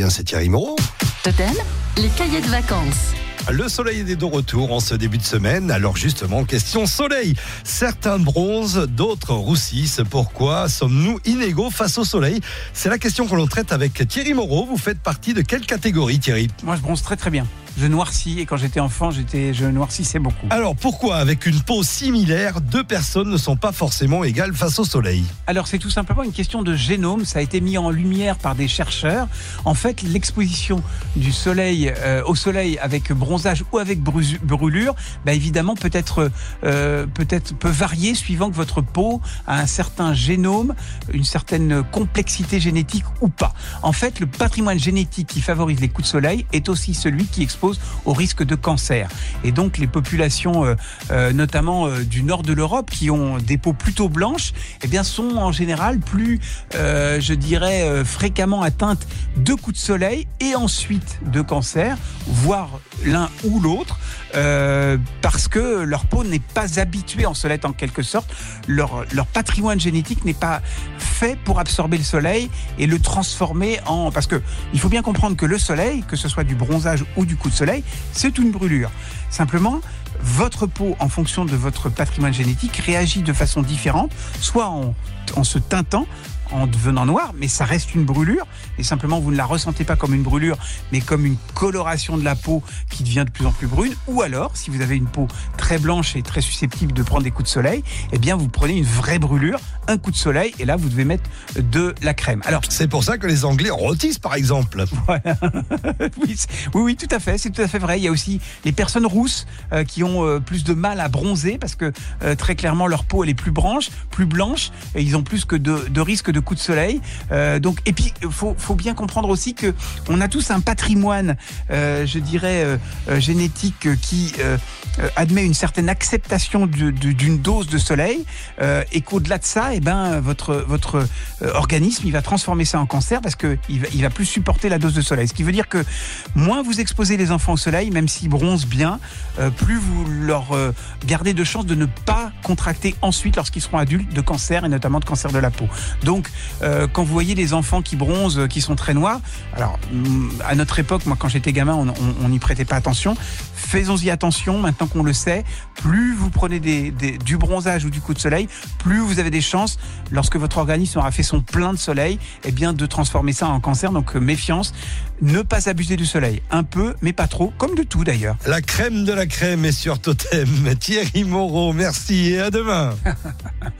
bien, c'est Thierry Moreau. Totem, les cahiers de vacances. Le soleil est de retour en ce début de semaine. Alors justement, question soleil. Certains bronzent, d'autres roussissent. Pourquoi sommes-nous inégaux face au soleil? C'est la question que l'on traite avec Thierry Moreau. Vous faites partie de quelle catégorie, Thierry? Moi, je bronze très très bien. Je noircis et quand j'étais enfant, j'étais, je noircissais beaucoup. Alors pourquoi, avec une peau similaire, deux personnes ne sont pas forcément égales face au soleil? Alors c'est tout simplement une question de génome. Ça a été mis en lumière par des chercheurs. En fait, l'exposition du soleil euh, au soleil avec bronzage ou avec brûlure, bah, évidemment peut être euh, peut-être peut varier suivant que votre peau a un certain génome, une certaine complexité génétique ou pas. En fait, le patrimoine génétique qui favorise les coups de soleil est aussi celui qui expose au risque de cancer. Et donc les populations, euh, euh, notamment euh, du nord de l'Europe, qui ont des peaux plutôt blanches, eh bien sont en général plus, je dirais, fréquemment atteintes de coups de soleil et ensuite de cancer, voire l'un ou l'autre, parce que leur peau n'est pas habituée en soleil en quelque sorte. Leur, leur patrimoine génétique n'est pas fait pour absorber le soleil et le transformer en... Parce que il faut bien comprendre que le soleil, que ce soit du bronzage ou du coup soleil, c'est une brûlure. Simplement, votre peau, en fonction de votre patrimoine génétique, réagit de façon différente, soit en, en se teintant, en devenant noir, mais ça reste une brûlure. Et simplement, vous ne la ressentez pas comme une brûlure, mais comme une coloration de la peau qui devient de plus en plus brune. Ou alors, si vous avez une peau très blanche et très susceptible de prendre des coups de soleil, eh bien, vous prenez une vraie brûlure, un coup de soleil, et là, vous devez mettre de la crème. Alors, C'est pour ça que les Anglais rôtissent, par exemple. oui, oui, tout à fait, c'est tout à fait vrai. Il y a aussi les personnes rousses euh, qui ont euh, plus de mal à bronzer parce que euh, très clairement leur peau elle est plus blanche, plus blanche, et ils ont plus que de, de risques de coups de soleil. Euh, donc, et puis faut, faut bien comprendre aussi que on a tous un patrimoine, euh, je dirais euh, génétique qui admet une certaine acceptation de- de- d'une dose de soleil, et qu'au-delà de ça, eh ben votre votre organisme il va transformer ça en cancer parce que il va, il va plus supporter la dose de soleil. Ce qui veut dire que moins vous exposez les enfants au soleil, même s'ils bronzent bien, plus vous leur gardez de chances de ne pas ensuite, lorsqu'ils seront adultes, de cancer et notamment de cancer de la peau. Donc, euh, quand vous voyez les enfants qui bronzent, qui sont très noirs, alors mm, à notre époque, moi quand j'étais gamin, on- n'y prêtait pas attention. Faisons-y attention maintenant qu'on le sait. Plus vous prenez des- des- du bronzage ou du coup de soleil, plus vous avez des chances, lorsque votre organisme aura fait son plein de soleil, eh bien de transformer ça en cancer. Donc euh, méfiance, ne pas abuser du soleil, un peu, mais pas trop, comme de tout d'ailleurs. La crème de la crème est sur Totem. Thierry Moreau, merci et à demain.